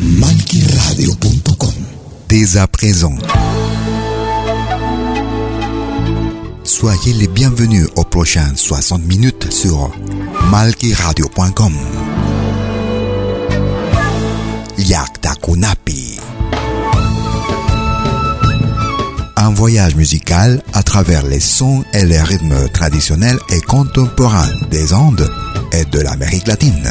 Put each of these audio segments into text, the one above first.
Malquiradio.com Dès à présent. Soyez les bienvenus aux prochaines 60 minutes sur malquiradio.com. Yakta Kunapi. Un voyage musical à travers les sons et les rythmes traditionnels et contemporains des Andes et de l'Amérique latine.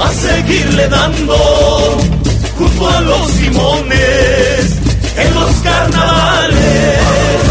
A seguirle dando junto a los limones en los carnavales.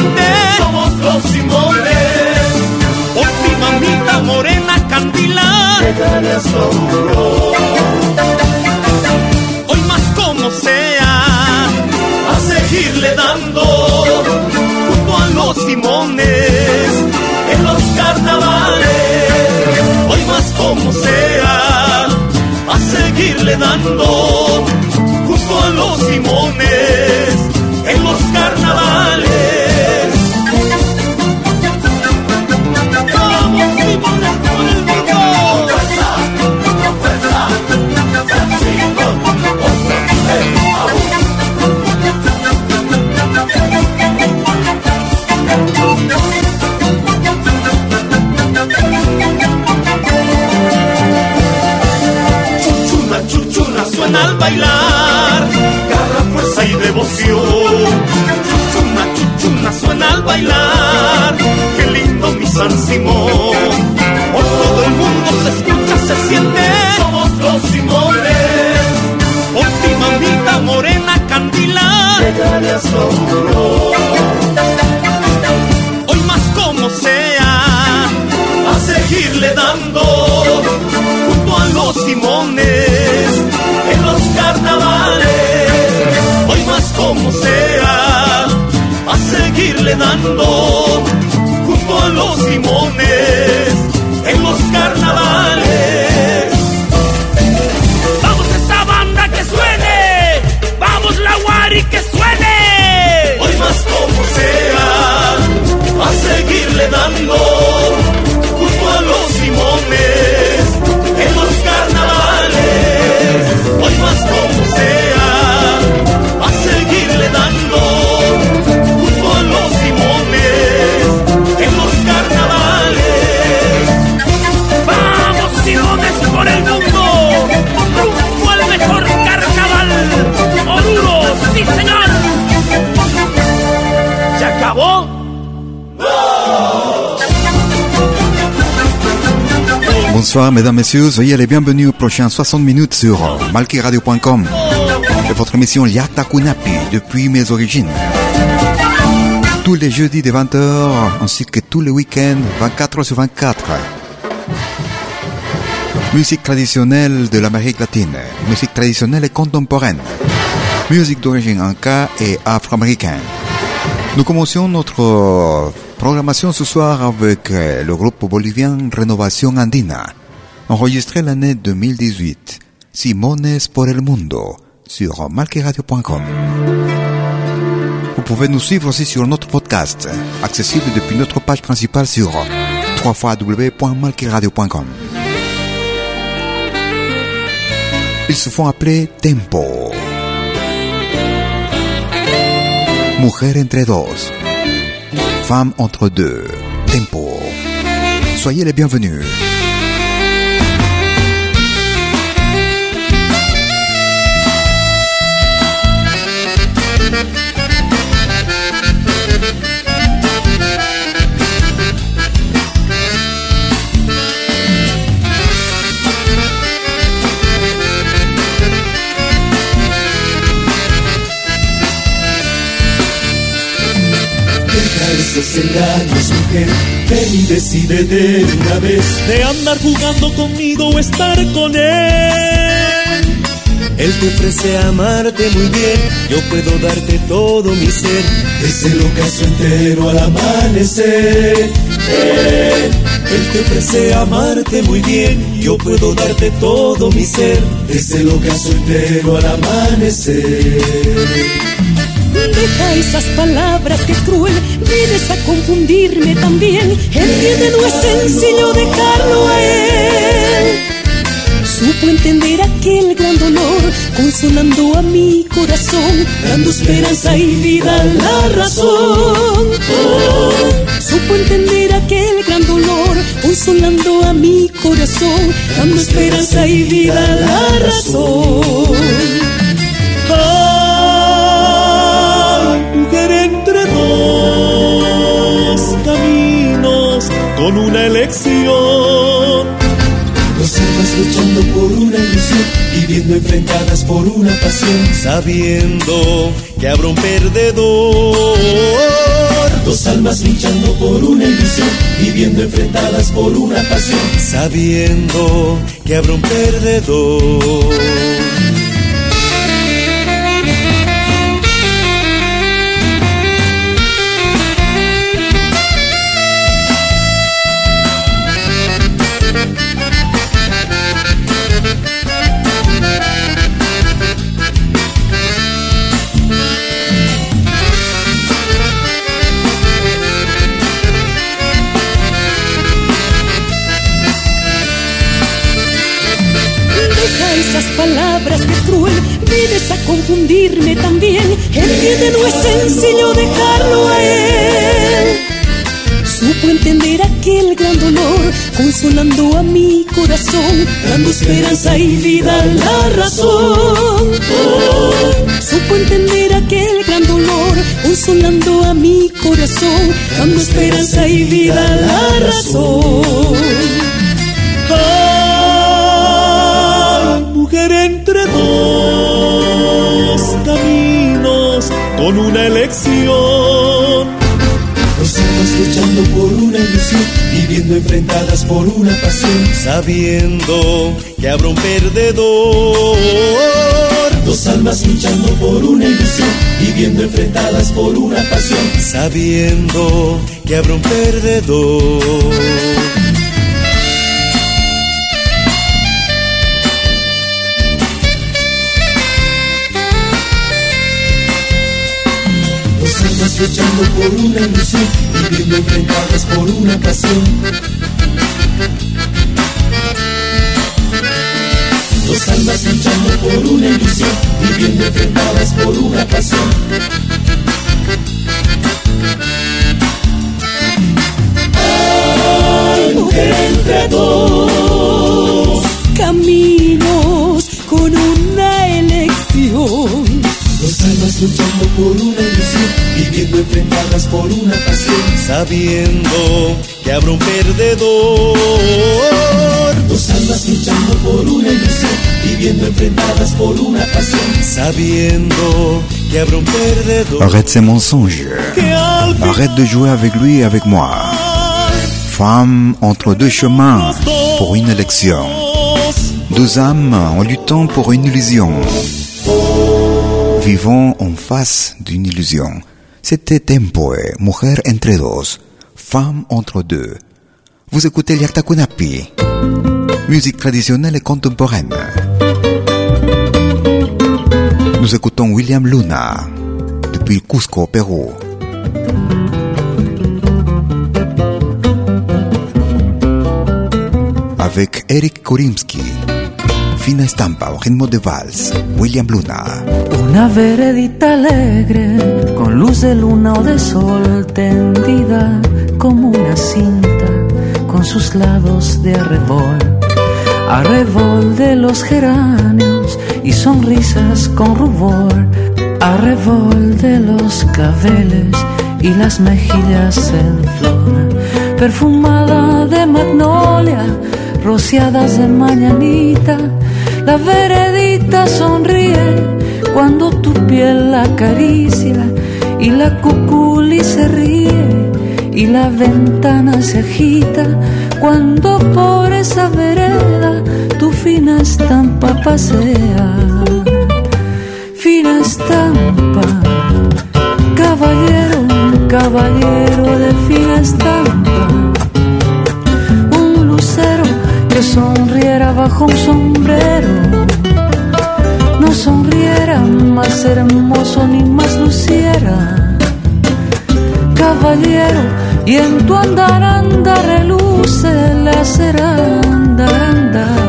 Siente. Los Simones en los carnavales. Vamos esa banda que suene, vamos la Wari que suene. Hoy más como sea, a seguirle dando Bonsoir mesdames, messieurs, soyez les bienvenus aux prochains 60 minutes sur malquiradio.com de votre émission Yakta Kunapi depuis mes origines. Tous les jeudis de 20h ainsi que tous les week-ends 24 sur 24. Musique traditionnelle de l'Amérique latine, musique traditionnelle et contemporaine, musique d'origine inca et afro-américaine. Nous commencions notre Programmation ce soir avec euh, le groupe bolivien Rénovation Andina, enregistré l'année 2018, Simones por el Mundo, sur malqueradio.com. Vous pouvez nous suivre aussi sur notre podcast, accessible depuis notre page principale sur www.malqueradio.com. Ils se font appeler Tempo. Mujer entre dos. Femme entre deux. Tempo. Soyez les bienvenus. Engaños, mujer. Ven y decide de una vez de andar jugando conmigo o estar con él. Él te ofrece amarte muy bien, yo puedo darte todo mi ser. Desde el ocaso entero al amanecer. Él te ofrece amarte muy bien, yo puedo darte todo mi ser. Desde el ocaso entero al amanecer. Deja esas palabras que es cruel, vienes a confundirme también. Entiende, no es sencillo dejarlo a él. Supo entender aquel gran dolor, consolando a mi corazón, dando esperanza y vida a la razón. Supo entender aquel gran dolor, consolando a mi corazón, dando esperanza y vida a la razón. Con una elección. Dos almas luchando por una ilusión, viviendo enfrentadas por una pasión, sabiendo que habrá un perdedor. Dos almas luchando por una ilusión, viviendo enfrentadas por una pasión, sabiendo que habrá un perdedor. Dejarlo a él. Supo entender aquel gran dolor, consolando a mi corazón, dando esperanza y vida a la razón. Supo entender aquel gran dolor, consolando a mi corazón, dando esperanza y vida a la razón. mujer entre dos caminos con una elección. Viviendo enfrentadas por una pasión, sabiendo que habrá un perdedor. Dos almas luchando por una ilusión, viviendo enfrentadas por una pasión, sabiendo que habrá un perdedor. luchando por una ilusión, viviendo enfrentadas por una pasión. Dos almas luchando por una ilusión, viviendo enfrentadas por una pasión. Ay, mujer entre dos caminos con una elección. Enfrentadas por una pasión, sabiendo que habrá un perdedor. Dos almas luchando por una ilusión, viviendo enfrentadas por una pasión, sabiendo que habrá un perdedor. Arrête ces mensonges. Arrête de jouer avec lui et avec moi. Femme entre deux chemins pour une élection. Deux âmes en luttant pour une illusion. Vivons en face d'une illusion. C'était Tempo, mujer entre dos. Femme entre deux. Vous écoutez Liakta Kunapi, musique traditionnelle et contemporaine. Nous écoutons William Luna depuis Cusco, Pérou. Avec Eric Korimsky. Fina estampa o ritmo de vals. William Luna. Una veredita alegre, con luz de luna o de sol tendida como una cinta, con sus lados de arrebol. Arrebol de los geranios y sonrisas con rubor. Arrebol de los claveles y las mejillas en flor. Perfumada de magnolia, rociadas de mañanita la veredita sonríe cuando tu piel la acaricia y la cuculi se ríe y la ventana se agita cuando por esa vereda tu fina estampa pasea. Fina estampa, caballero, caballero de fina estampa, bajo un sombrero, no sonriera más hermoso ni más luciera. Caballero, y en tu andar anda reluce la seranda.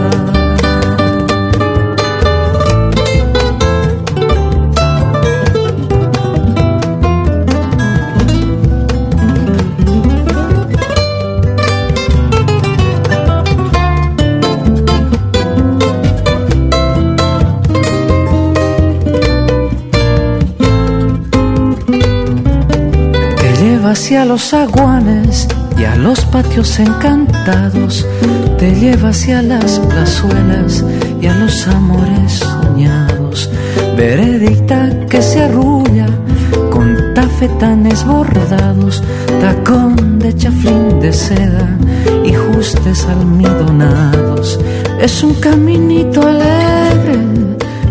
Hacia los aguanes y a los patios encantados, te lleva hacia las plazuelas y a los amores soñados. Veredicta que se arrulla con tafetanes bordados, tacón de chaflín de seda y justes almidonados. Es un caminito alegre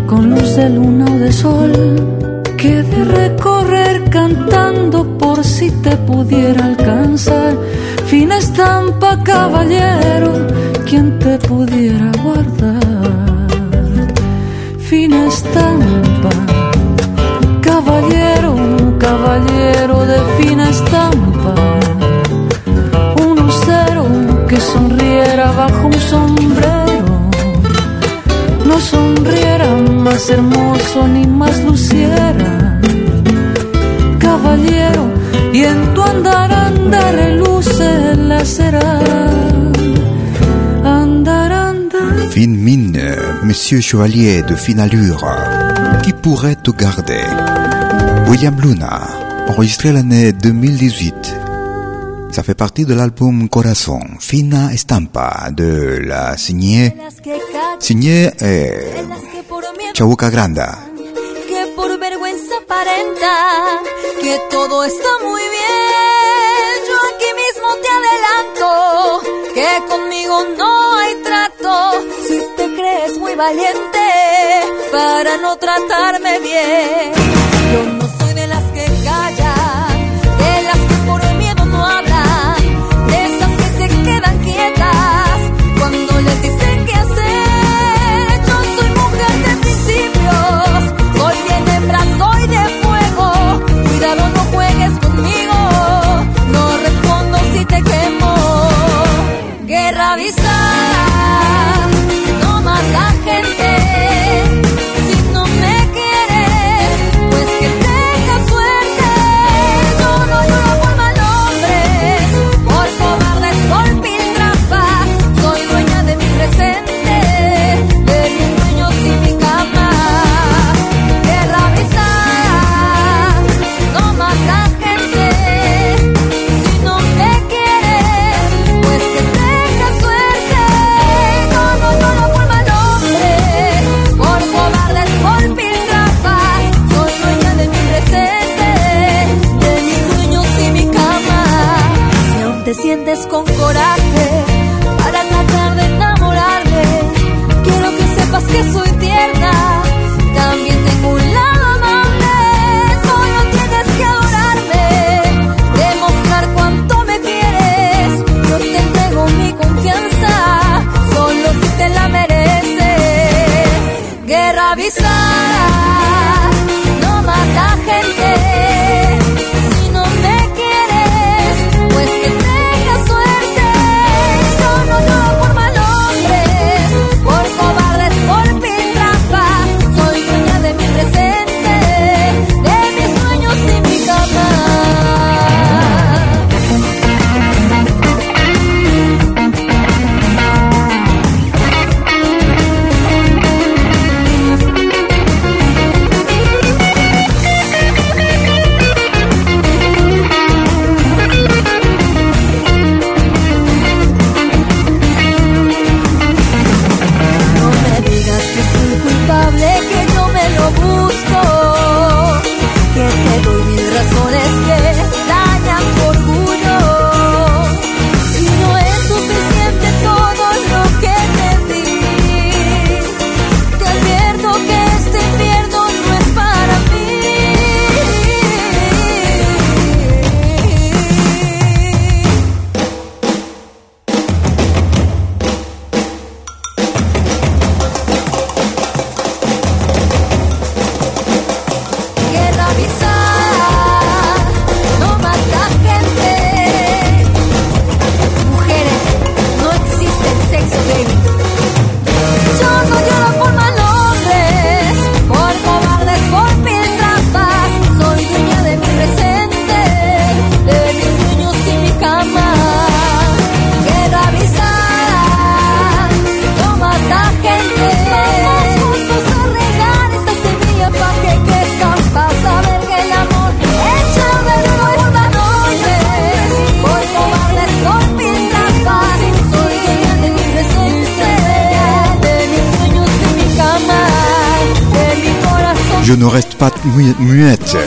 con luz de luna o de sol que de recorrer cantando por si te pudiera alcanzar. Fina estampa, caballero, quien te pudiera guardar. Fina estampa, caballero, caballero de fina estampa. Un lucero que sonriera bajo un sombrero no sonriera más hermoso ni más luciera. Caballero, y en tu andar andar reluce la cera. Andar andar. Fine mine, monsieur chevalier de fine allure, qui pourrait te garder William Luna, enregistré l'année 2018. Ça fait partie de l'album Corazon, Fina Estampa, de la signée, signée eh, Chabuca Granda. Que todo está muy bien. Yo aquí mismo te adelanto que conmigo no hay trato. Si te crees muy valiente para no tratarme bien, Je ne reste pas muette.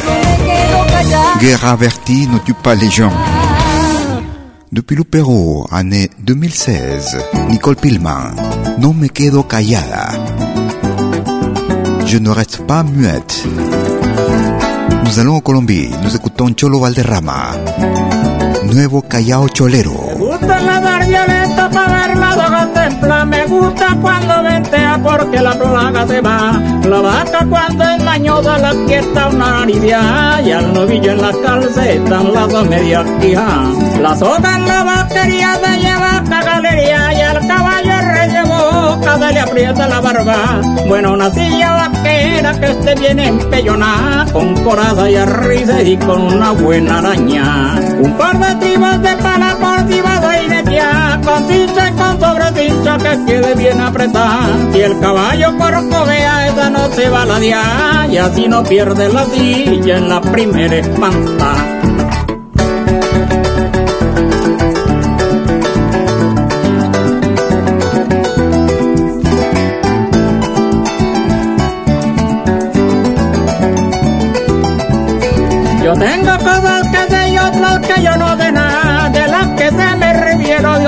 Guerre avertie ne tue pas les gens. Depuis le Pérou, année 2016, Nicole Pilman, No me quedo callada. Je ne reste pas muette. Nous allons en Colombie, nous écoutons Cholo Valderrama, Nuevo Callao Cholero. Para templa. Me gusta cuando ventea porque la plaga se va. La vaca cuando es mañosa la quieta una lidia. Y al novillo en la calceta las dos medias quijas. La soga en la batería de lleva galería. Y al caballo rellevó cada le aprieta la barba. Bueno, una silla vaquera que esté bien empellonada. Con coraza y risa y con una buena araña. Un par de tribas de pala por que quede bien apretada. Y el caballo corcovea, esa no se va a la dia, y así no pierde la silla en la primera espanta.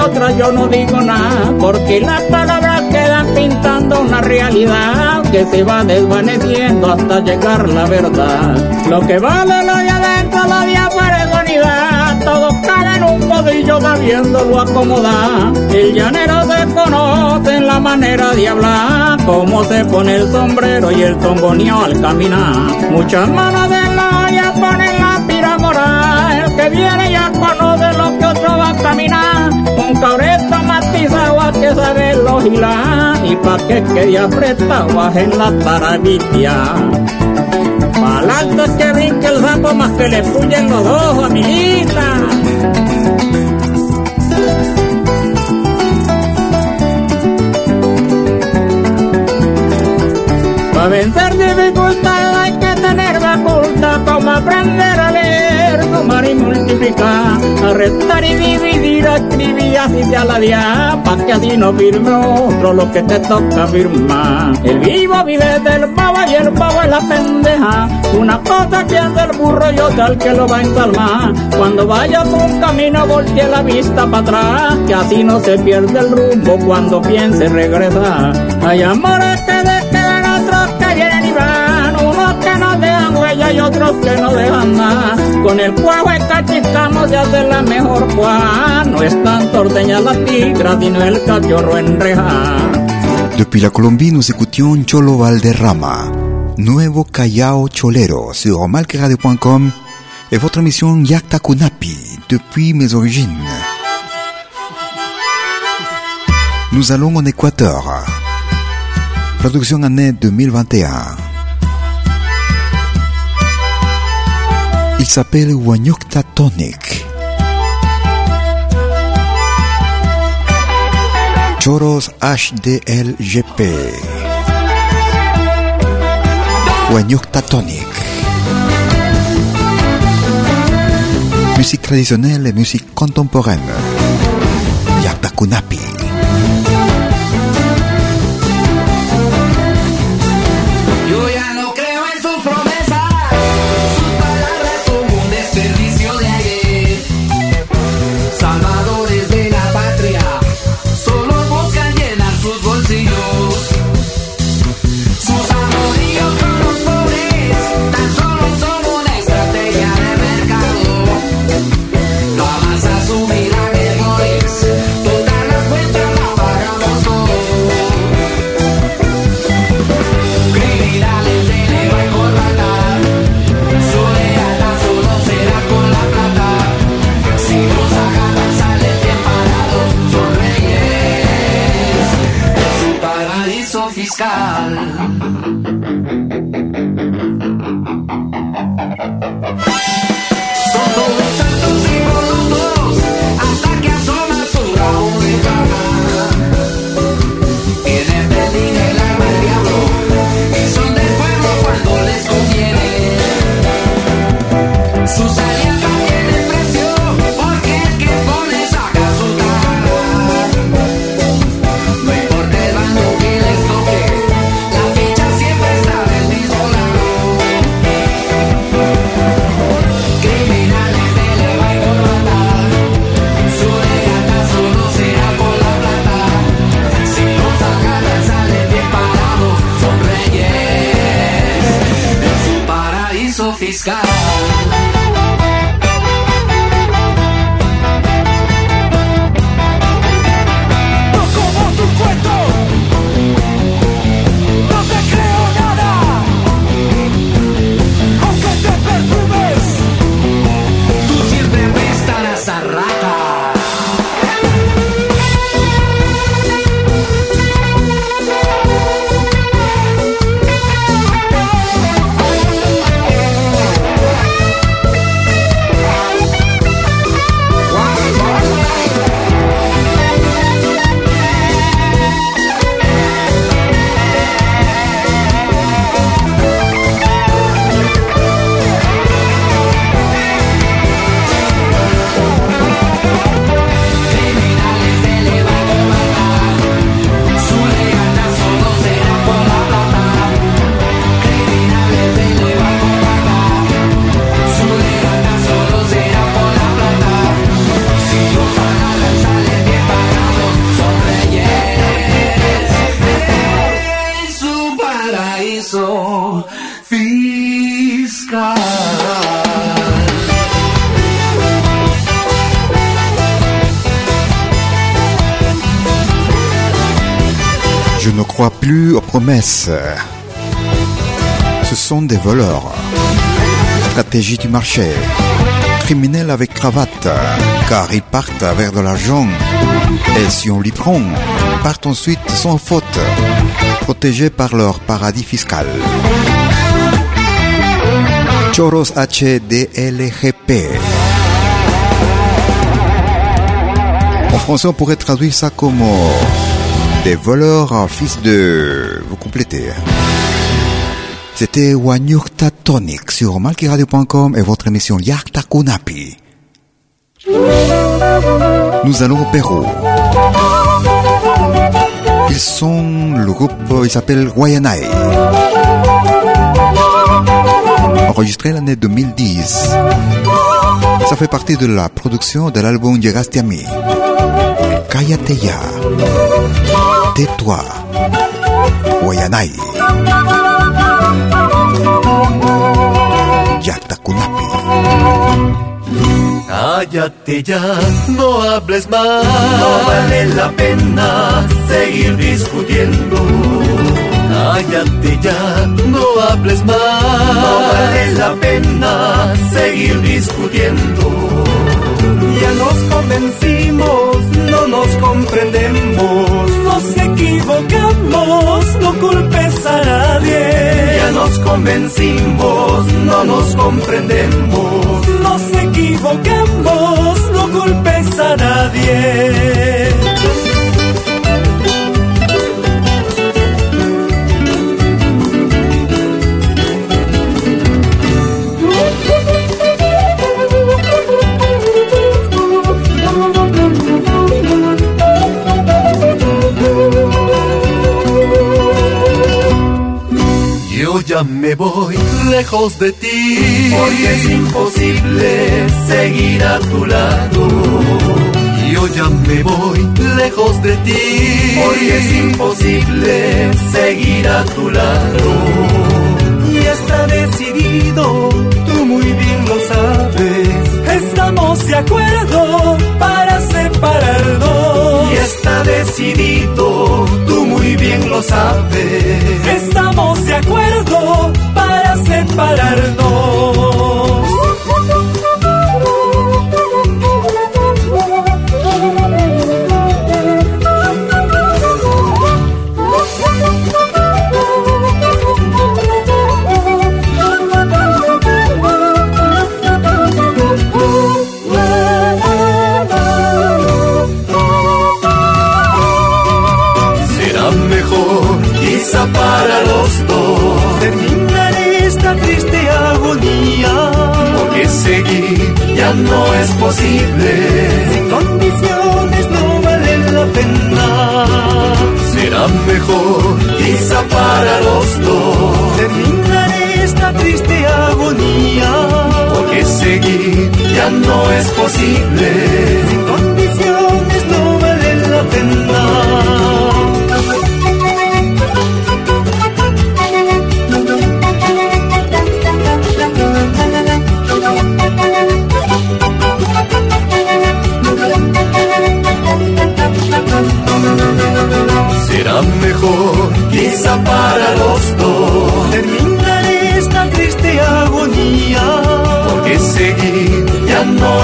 Otras yo no digo nada, porque las palabras quedan pintando una realidad que se va desvaneciendo hasta llegar la verdad. Lo que vale lo de adentro, lo de afuera es vanidad, todo cabe en un podillo sabiéndolo acomodar. El llanero se conoce en la manera de hablar, cómo se pone el sombrero y el tomboneo al caminar. Muchas manos de la olla ponen la pira moral, el que viene ya conoce lo que otro va a caminar. Un cabreto matizado a que saberlo gilar, y pa' que quede apretado en la taravilla. Pa'lante que brinque el sapo más que le puyen los ojos, amiguita. Para vencer dificultades hay que tener facultad como aprender a leer, sumar y multiplicar, a restar y dividir, escribir así sea la día, pa' que así no firme otro lo que te toca firmar. El vivo vive del pavo y el pavo es la pendeja, una cosa piensa el burro y otra el que lo va a ensalmar. Cuando vayas un camino voltee la vista para atrás, que así no se pierde el rumbo cuando piense regresar. Hay amores que de quedan otros que vienen y van, que dejan huella y otros que no dejan nada. Con el cuajo y cachicamos de la mejor cuá. No es tanto ordeñar la tigra, sino el cachorro enrejar. Depuis la Colombie, nous écoutions Cholo Valderrama, Nuevo Callao Cholero sur malqueradio.com et votre émission Yakta Kunapi, depuis mes origines. Nous allons en Équateur. Production année 2021. Il s'appelle Wanyukta Tonic. Choros HDLGP. Wanyukta Tonic. Musique traditionnelle et musique contemporaine. Yakta sont des voleurs. Stratégie du marché. Criminels avec cravate, car ils partent vers de l'argent. Et si on l'y prend, partent ensuite sans faute, protégés par leur paradis fiscal. Choros HDLGP. En français, on pourrait traduire ça comme des voleurs fils de... Vous complétez. C'était Wanyurta Tonic sur malkiradio.com et votre émission Yakta Kunapi. Nous allons au Pérou. Ils sont le groupe, il s'appelle Guayanay. Enregistré l'année 2010. Ça fait partie de la production de l'album Llegaste a mí. Tais-toi. Yatakunapi. Cállate ya, no hables más. No vale la pena seguir discutiendo. Cállate ya, no hables más. No vale la pena seguir discutiendo. Ya nos convencimos, no nos comprendemos. Nos equivocamos, no culpes a nadie. Ya nos convencimos, no nos comprendemos. Nos equivocamos, no culpes a nadie. Ya me voy lejos de ti, porque es imposible seguir a tu lado. Yo ya me voy lejos de ti, porque es imposible seguir a tu lado. Y está decidido, tú muy bien lo sabes. Estamos de acuerdo para separarnos. Y está decidido, tú muy bien lo sabes. Estamos de acuerdo no es posible.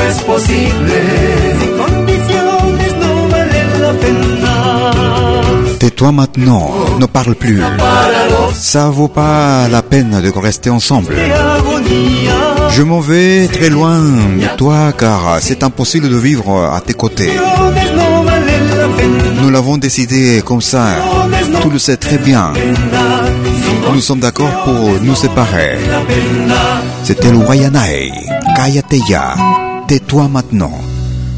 Es posible. Sin condiciones no vale la pena. Tais-toi maintenant, ne parle plus. Ça vaut pas la peine de rester ensemble. Je m'en vais très loin de toi car c'est impossible de vivre à tes côtés. Nous l'avons décidé comme ça. Tu le sais très bien. Nous sommes d'accord pour nous séparer. C'était le Wayanai. Cállate ya. Tais-toi maintenant.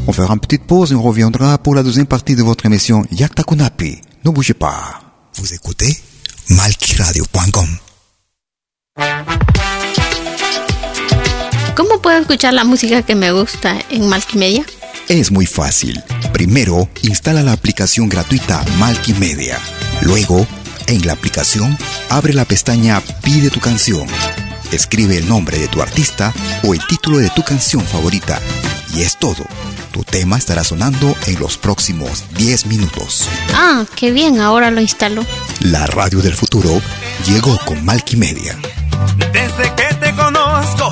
On fera une petite pause et on reviendra pour la deuxième partie de votre émission Yakta Kunapi. Ne bougez pas. Vous écoutez malkiradio.com. ¿Cómo puedo escuchar la música que me gusta en Multimedia? Es muy fácil. Primero, instala la aplicación gratuita Multimedia. Luego, en la aplicación, abre la pestaña Pide tu canción. Escribe el nombre de tu artista o el título de tu canción favorita. Y es todo. Tu tema estará sonando en los próximos 10 minutos. Ah, qué bien, ahora lo instalo. La radio del futuro llegó con Multimedia. Desde que te conozco,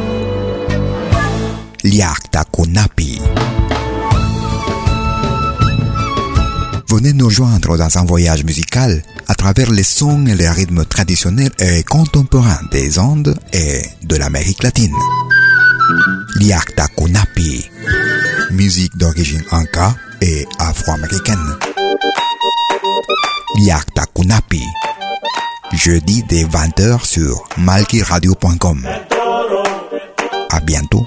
Liakta Kunapi. Venez nous joindre dans un voyage musical à travers les sons et les rythmes traditionnels et contemporains des Andes et de l'Amérique latine. Liakta Kunapi. Musique d'origine inca et afro-américaine. Liakta Kunapi. Jeudi dès 20h sur malkiradio.com. À bientôt.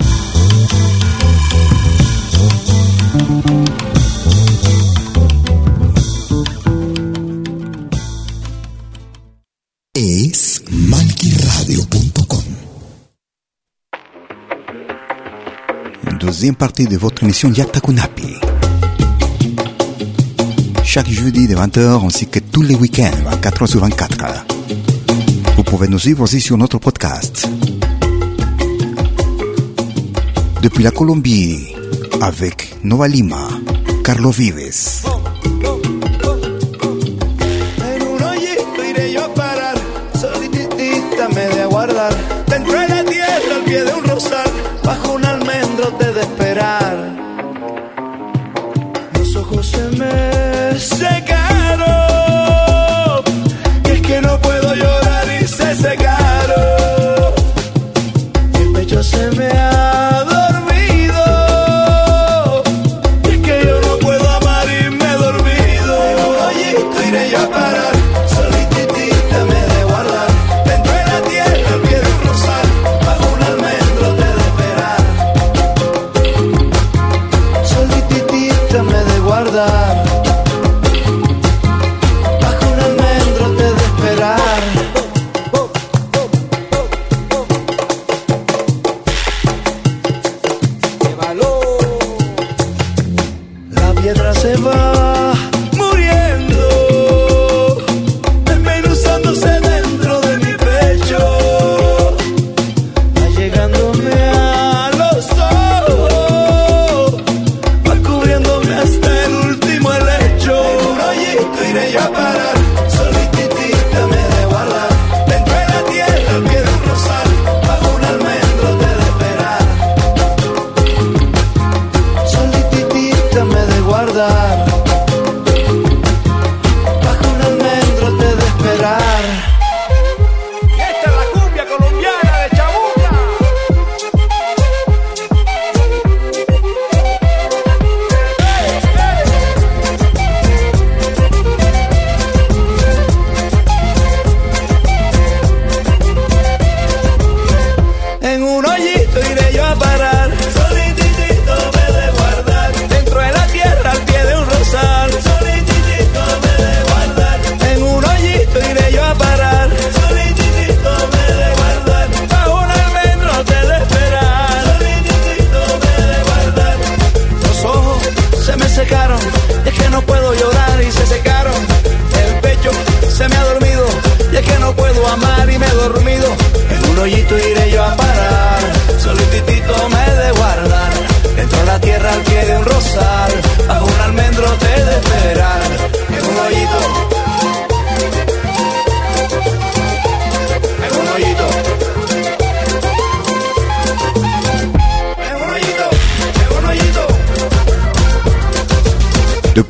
Partie de votre émission Yakta Kunapi. Chaque jeudi de 20h ainsi que tous les week-ends à 4h sur 24. Vous pouvez nous suivre aussi sur notre podcast. Depuis la Colombie, avec Nova Lima, Carlos Vives.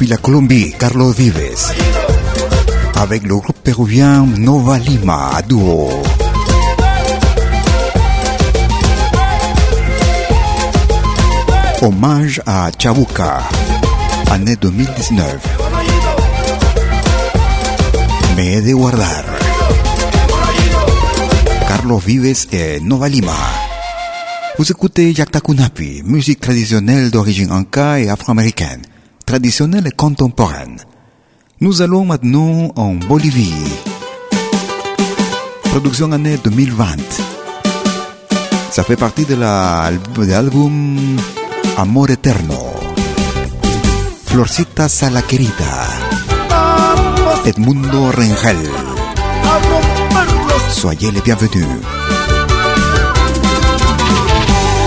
La Colombie, Carlos Vives. Avec le groupe péruvien Nova Lima duo. Hommage à Chabuca, année 2019. Me de guardar. Carlos Vives et Nova Lima. Vous écoutez Yaktakunapi, musique traditionnelle d'origine anka et afro-américaine, traditionnelle et contemporaine. Nous allons maintenant en Bolivie. Production année 2020. Ça fait partie de la- de l'album Amor Eterno. Florcita Salaquerita. Edmundo Rengel. Soyez les bienvenus.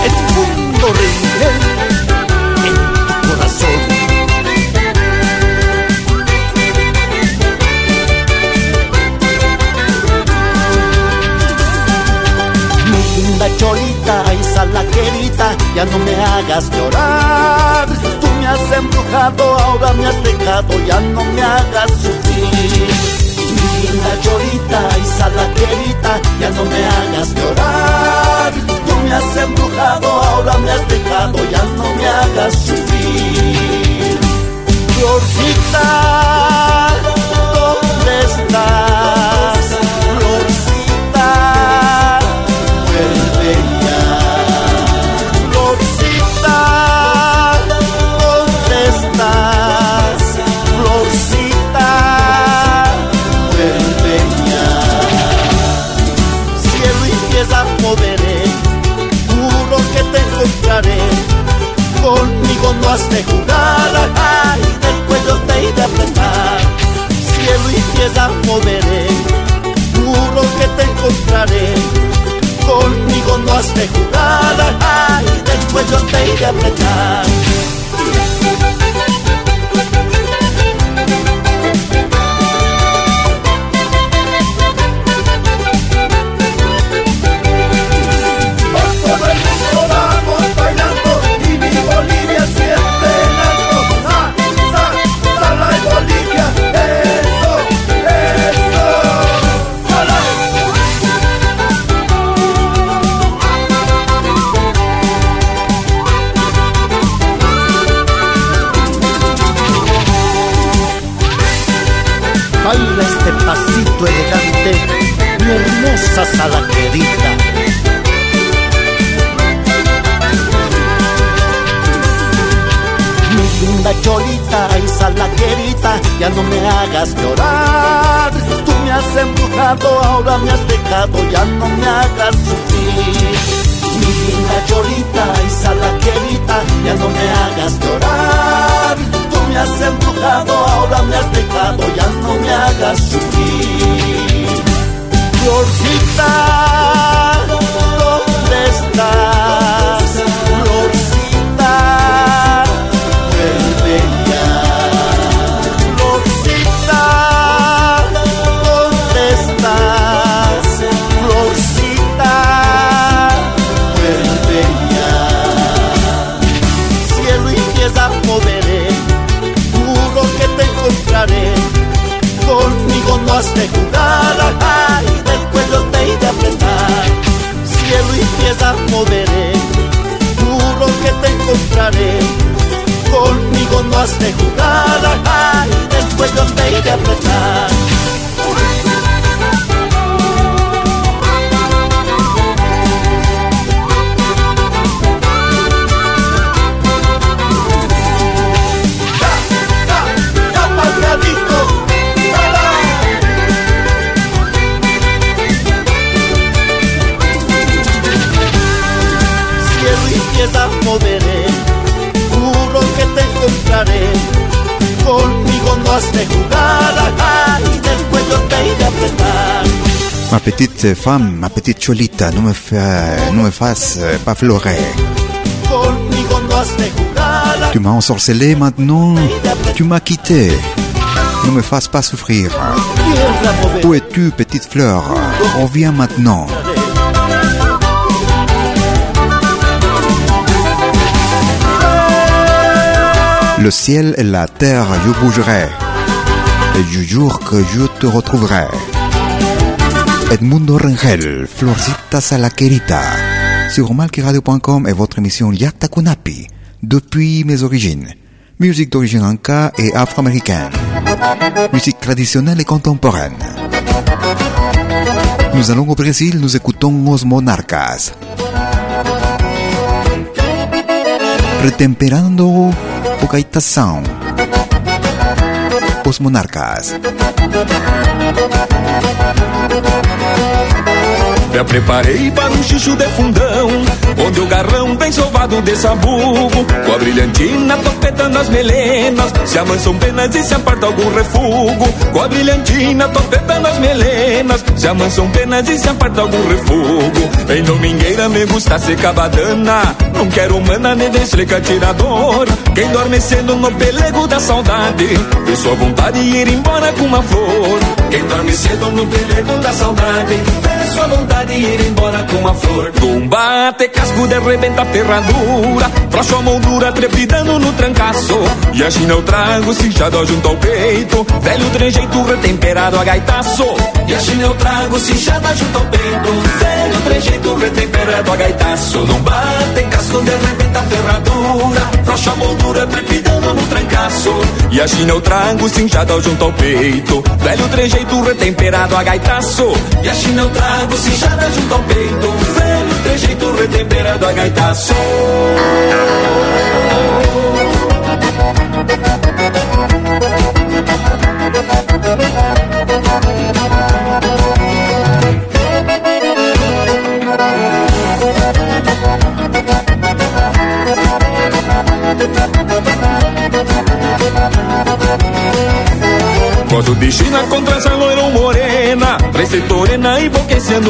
Edmundo Rengel. Y salaquerita, ya no me hagas llorar. Tú me has embrujado, ahora me has dejado, ya no me hagas sufrir. Mi linda cholita y salaquerita, ya no me hagas llorar. Tú me has embrujado, ahora me has dejado, ya no me hagas sufrir. Florcita, ¿dónde estás? Has de jugar, ay, del cuello te iré a apretar. Cielo y tierra moveré, juro que te encontraré. Conmigo no has de jugar, ay, del cuello te iré a apretar. Conmigo no has de jugar, ajá, y después yo te iré a apretar. Ma petite femme, ma petite Cholita, ne me, fa- ne me fasse pas pleurer. No Tu m'as ensorcelé maintenant, tu m'as quitté. Ne me fasse pas souffrir. Où es-tu, petite fleur? Reviens maintenant. Le ciel et la terre, je bougerai. Et je jure que je te retrouverai. Edmundo Rengel, Florcita Salaquerita. Sur malquiradio.com est votre émission Yakta Kunapi, depuis mes origines. Musique d'origine anka et afro-américaine. Musique traditionnelle et contemporaine. Nous allons au Brésil, nous écoutons Os Monarcas. Retemperando o gaitação. Os Monarcas. Me preparei para um xixo de fundão, onde o garrão bem sovado de sabugo, com a brilhantina topetando as melenas, se amansam penas e se aparta algum refugo, com a brilhantina topetando as melenas, se amansam penas e se aparta algum refugo. Em domingueira me gusta ser cabadana, não quero mana nem desleca tirador, quem dorme cedo no pelego da saudade, tem sua vontade de ir embora com uma flor, quem dorme cedo no pelego da saudade, sua vontade de ir embora com uma flor. Combate casco de arrebenta ferradura, frouxo a moldura trepidando no trancaço, e a China eu trago cinchado junto ao peito, velho trejeito retemperado a gaitaço, e a China eu trago cinchada junto ao peito, velho trejeito retemperado a gaitaço, não bate casco de arrebenta ferradura, frouxo a moldura trepidando no trancaço, e a China eu trago cinchado junto ao peito, velho trejeito retemperado a gaitaço, e a China eu trago cinchada junto ao peito, velho trejeito retemperado a gaitaço. Gosto de China com trança loira ou morena Três setorena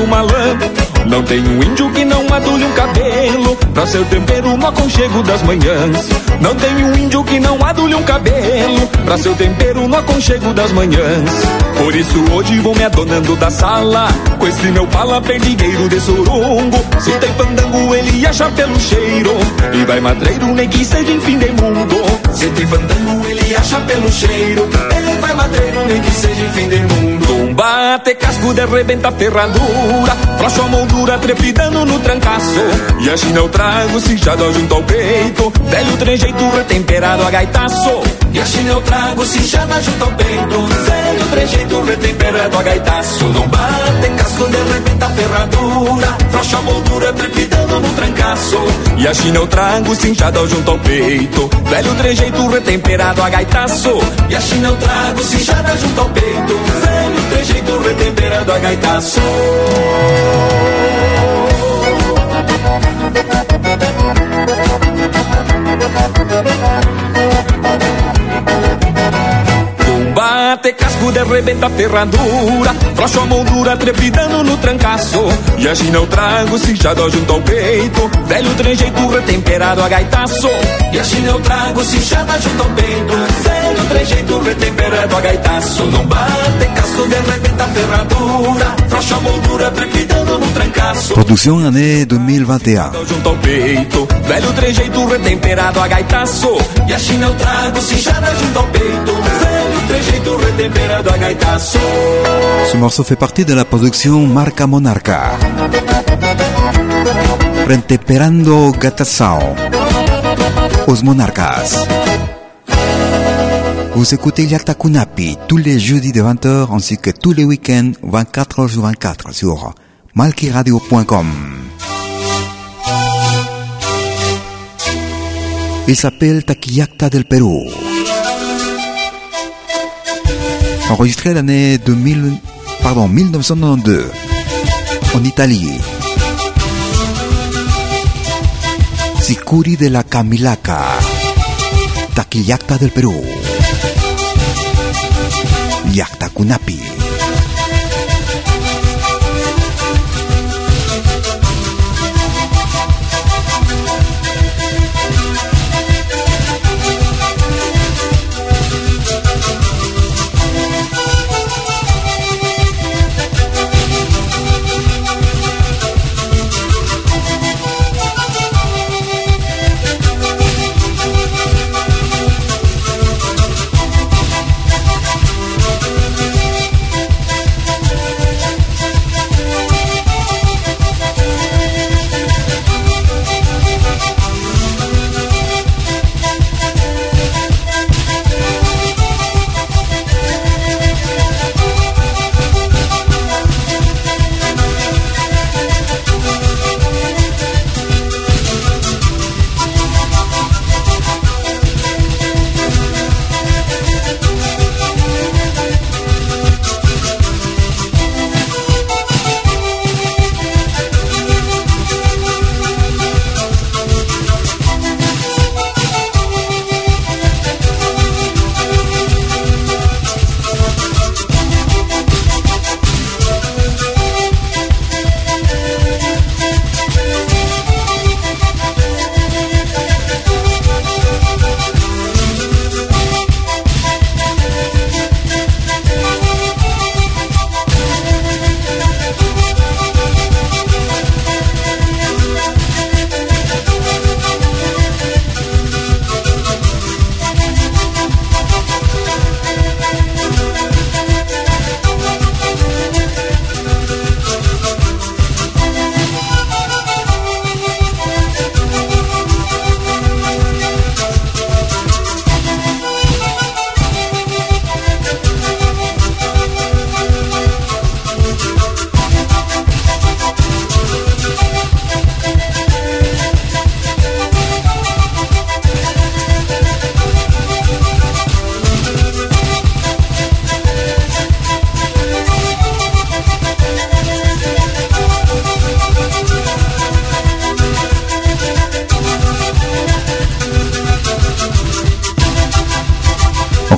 o malandro. Não tem um índio que não adule um cabelo. Pra seu tempero no aconchego das manhãs. Não tem um índio que não adule um cabelo. Pra seu tempero no aconchego das manhãs. Por isso hoje vou me adonando da sala. Com esse meu pala perdigueiro de surungo. Se tem fandango ele acha pelo cheiro. E vai madreiro nem que seja em fim de mundo. Se tem fandango ele acha pelo cheiro. Ele vai madreiro nem que seja em fim de mundo Combate casco de arrebenta ferradura Frouxo a moldura trepidando no trancaço. E a China eu trago cinchado junto ao peito. Velho trejeito retemperado a gaitaço. E a China eu trago cinchada junto ao peito. Velho trejeito retemperado a gaitaço. Não bate casco de arrebenta ferradura Frouxo a moldura trepidando no trancaço. E a China eu trago cinchada junto ao peito. Velho trejeito retemperado a gaitaço. E a China eu trago cinchada junto ao peito Egito retemperando a gaita sol. Combate casco de arrebenta ferradura. Frouxo a moldura trepidando no trancaço. E a China eu trago cinchado junto ao peito. Velho trejeito retemperado a gaitaço. E a China eu trago cinchada junto ao peito. Velho trejeito retemperado a gaitaço. Não bate casco de arrebenta ferradura. Frouxo a moldura trepidando no trancaço. Production année 2021. junto ao peito. Velho trejeito retemperado a gaitaço. E a China eu trago cinchada junto ao peito. Velho Ce morceau fait partie de la production Marca Monarca. Renteperando Gatasao. Os Monarcas. Vous écoutez Yakta Kunapi tous les jeudis de 20h ainsi que tous les week-ends 24h sur 24 sur malkiradio.com. Il s'appelle Taquillacta del Pérou. Enregistré l'année 2000, pardon, 1992 en Italie. Sicuri de la Camilaca, Taquillacta del Perú, Yacta Cunapi.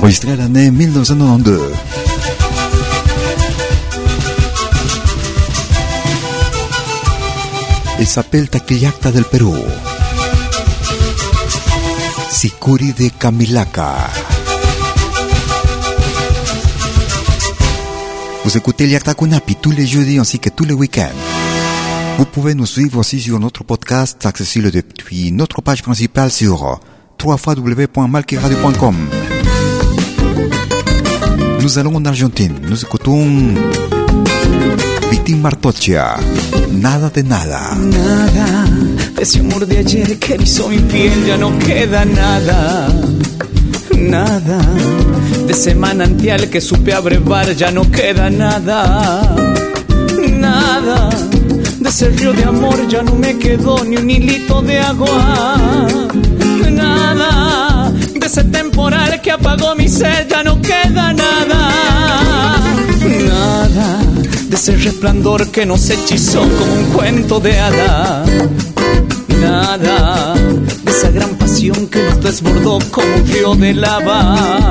Enregistré l'année 1992. Il s'appelle Taquillacta del Perú. Sicuri de Camilaca. Vous écoutez Liakta Kunapi tous les jeudis ainsi que tous les week-ends. Vous pouvez nous suivre aussi sur notre podcast accessible depuis notre page principale sur www.malkiradio.com. Nous allons en Argentine. Nous écoutons Vitín Martocha. Nada de nada. Nada de ese amor de ayer que erizó mi piel, ya no queda nada. Nada de ese manantial que supe abrevar, ya no queda nada. Nada de ese río de amor, ya no me quedó ni un hilito de agua. Nada ese temporal que apagó mi sed, ya no queda nada. Nada de ese resplandor que nos hechizó como un cuento de hada. Nada de esa gran pasión que nos desbordó como un río de lava.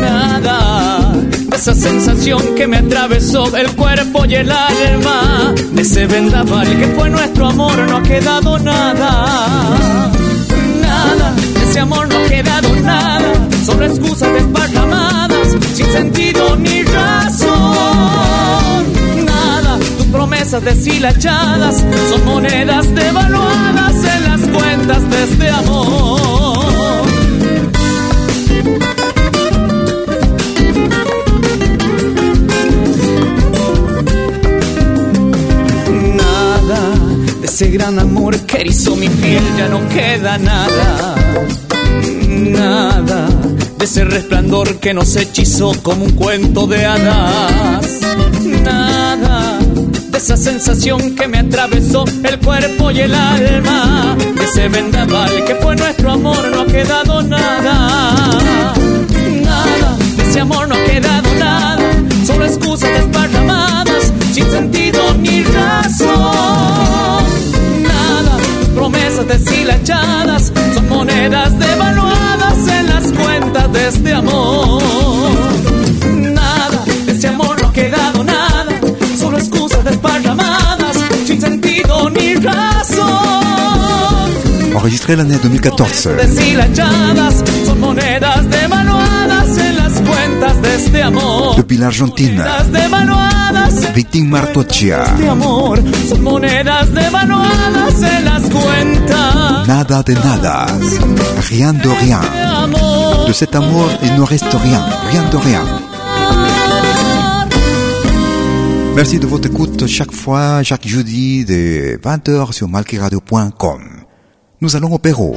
Nada de esa sensación que me atravesó el cuerpo y el alma. De ese vendaval que fue nuestro amor, no ha quedado nada. Amor no ha quedado nada. Solo excusas desparramadas, sin sentido ni razón. Nada, tus promesas deshilachadas son monedas devaluadas en las cuentas de este amor. Nada de ese gran amor que erizó mi piel, ya no queda nada. Nada de ese resplandor que nos hechizó como un cuento de hadas. Nada de esa sensación que me atravesó el cuerpo y el alma. De ese vendaval que fue nuestro amor, no ha quedado nada. Nada de ese amor no ha quedado nada. Solo excusas desparramadas, sin sentido ni razón promesas deshilachadas son monedas devaluadas en las cuentas de este amor. Nada, de este amor no ha quedado nada, solo excusas desparramadas, sin sentido ni razón. Enregistré l'année 2014. Deshilachadas son monedas de valor. de este amor. Depuis l'Argentine. Victime Martochia. Monedas las cuentas. Nada de nada. Rien de rien. De cet amour, il ne reste rien. Rien de rien. Merci de votre écoute chaque fois, chaque jeudi de 20h sur malqueradio.com. Nous allons au Pérou.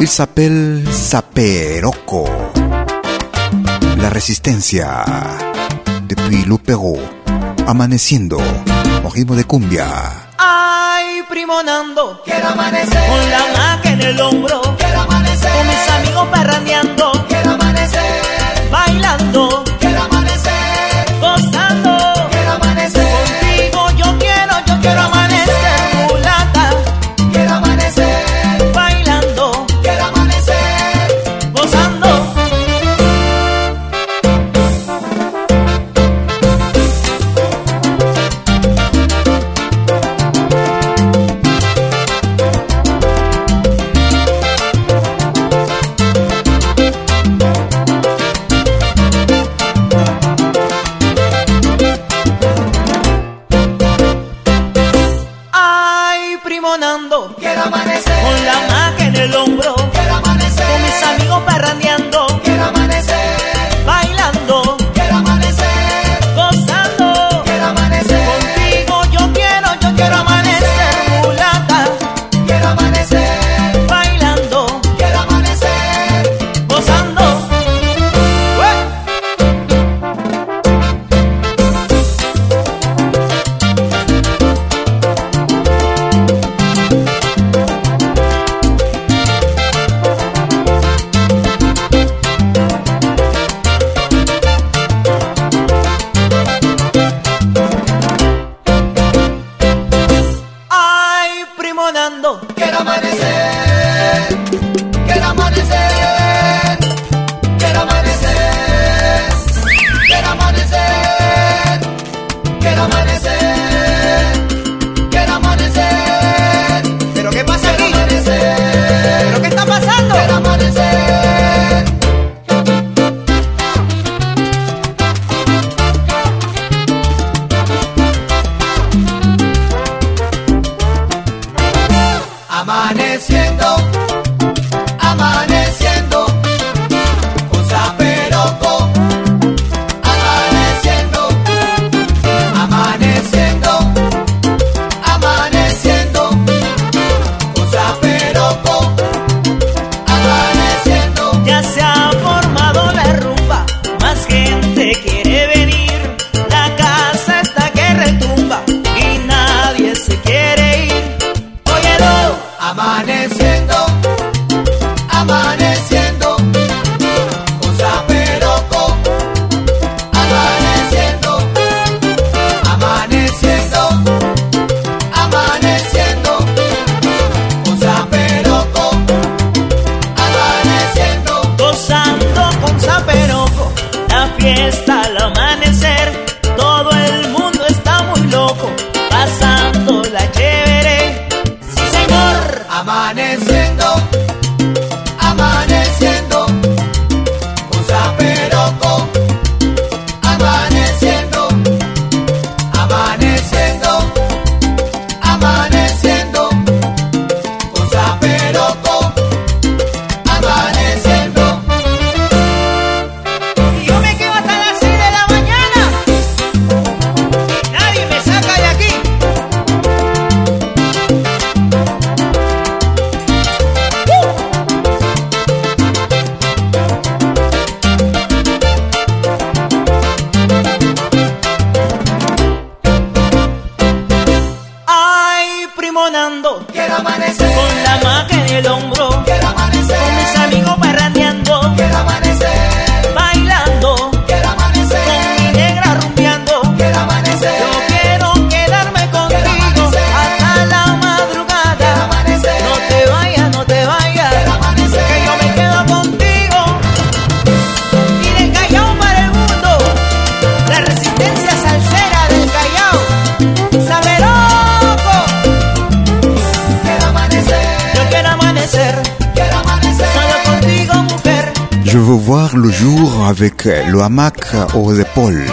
Il s'appelle Saperoco. La resistencia. Depuis Lupero. Amaneciendo. Ritmo de cumbia. Ay, primo Nando. Quiero amanecer. Con la maca en el hombro. Quiero amanecer. Con mis amigos parrandeando. Avec le hamac aux épaules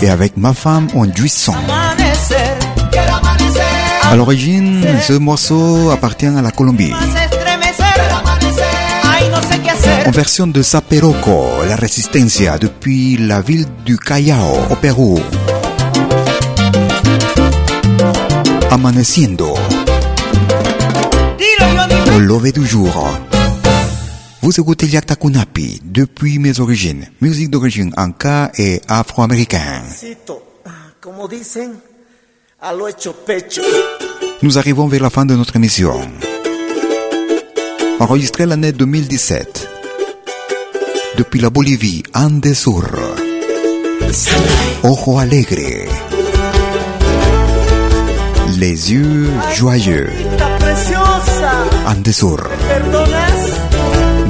et avec ma femme en amanecer. À l'origine, ce morceau appartient à la Colombie. En version de Saperoco, la Resistencia, depuis la ville du Callao, au Pérou. Amaneciendo, au lever du jour. Vous écoutez Yakta Kunapi, depuis mes origines, musique d'origine anka et afro-américaine. Nous arrivons vers la fin de notre émission. Enregistré l'année 2017. Depuis la Bolivie, Andes Sur. Ojo alegre. Les yeux joyeux. Está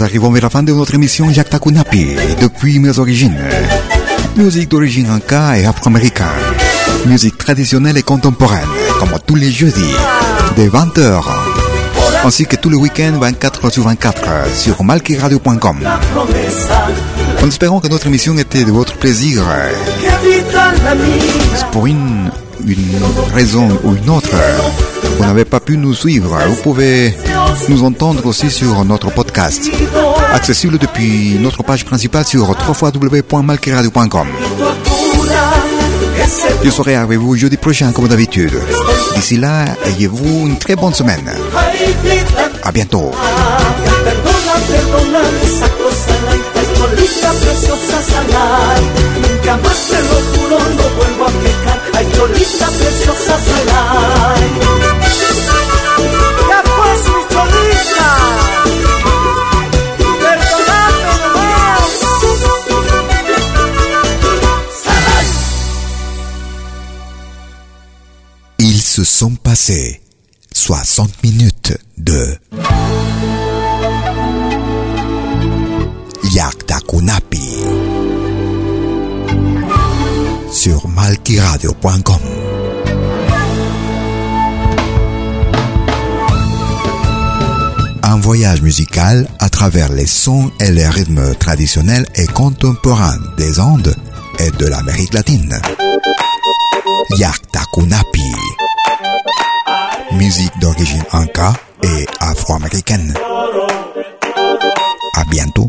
Nous arrivons vers la fin de notre émission Jacques Takunapi, depuis mes origines. Musique d'origine anka et afro-américaine. Musique traditionnelle et contemporaine, comme tous les jeudis, dès 20h. Ainsi que tous les week-ends 24 sur 24 sur malkiradio.com. En espérant que notre émission était de votre plaisir, pour une, une raison ou une autre, vous n'avez pas pu nous suivre, vous pouvez nous entendre aussi sur notre podcast, accessible depuis notre page principale sur ese Je serai avec vous jeudi prochain comme d'habitude. D'ici là, ayez-vous une très bonne semaine. bientôt. A salay. Se sont passés 60 minutes de Yakta Kunapi sur malkiradio.com. Un voyage musical à travers les sons et les rythmes traditionnels et contemporains des Andes et de l'Amérique latine. Yakta Kunapi. Musique d'origine inca et afro-américaine. À bientôt.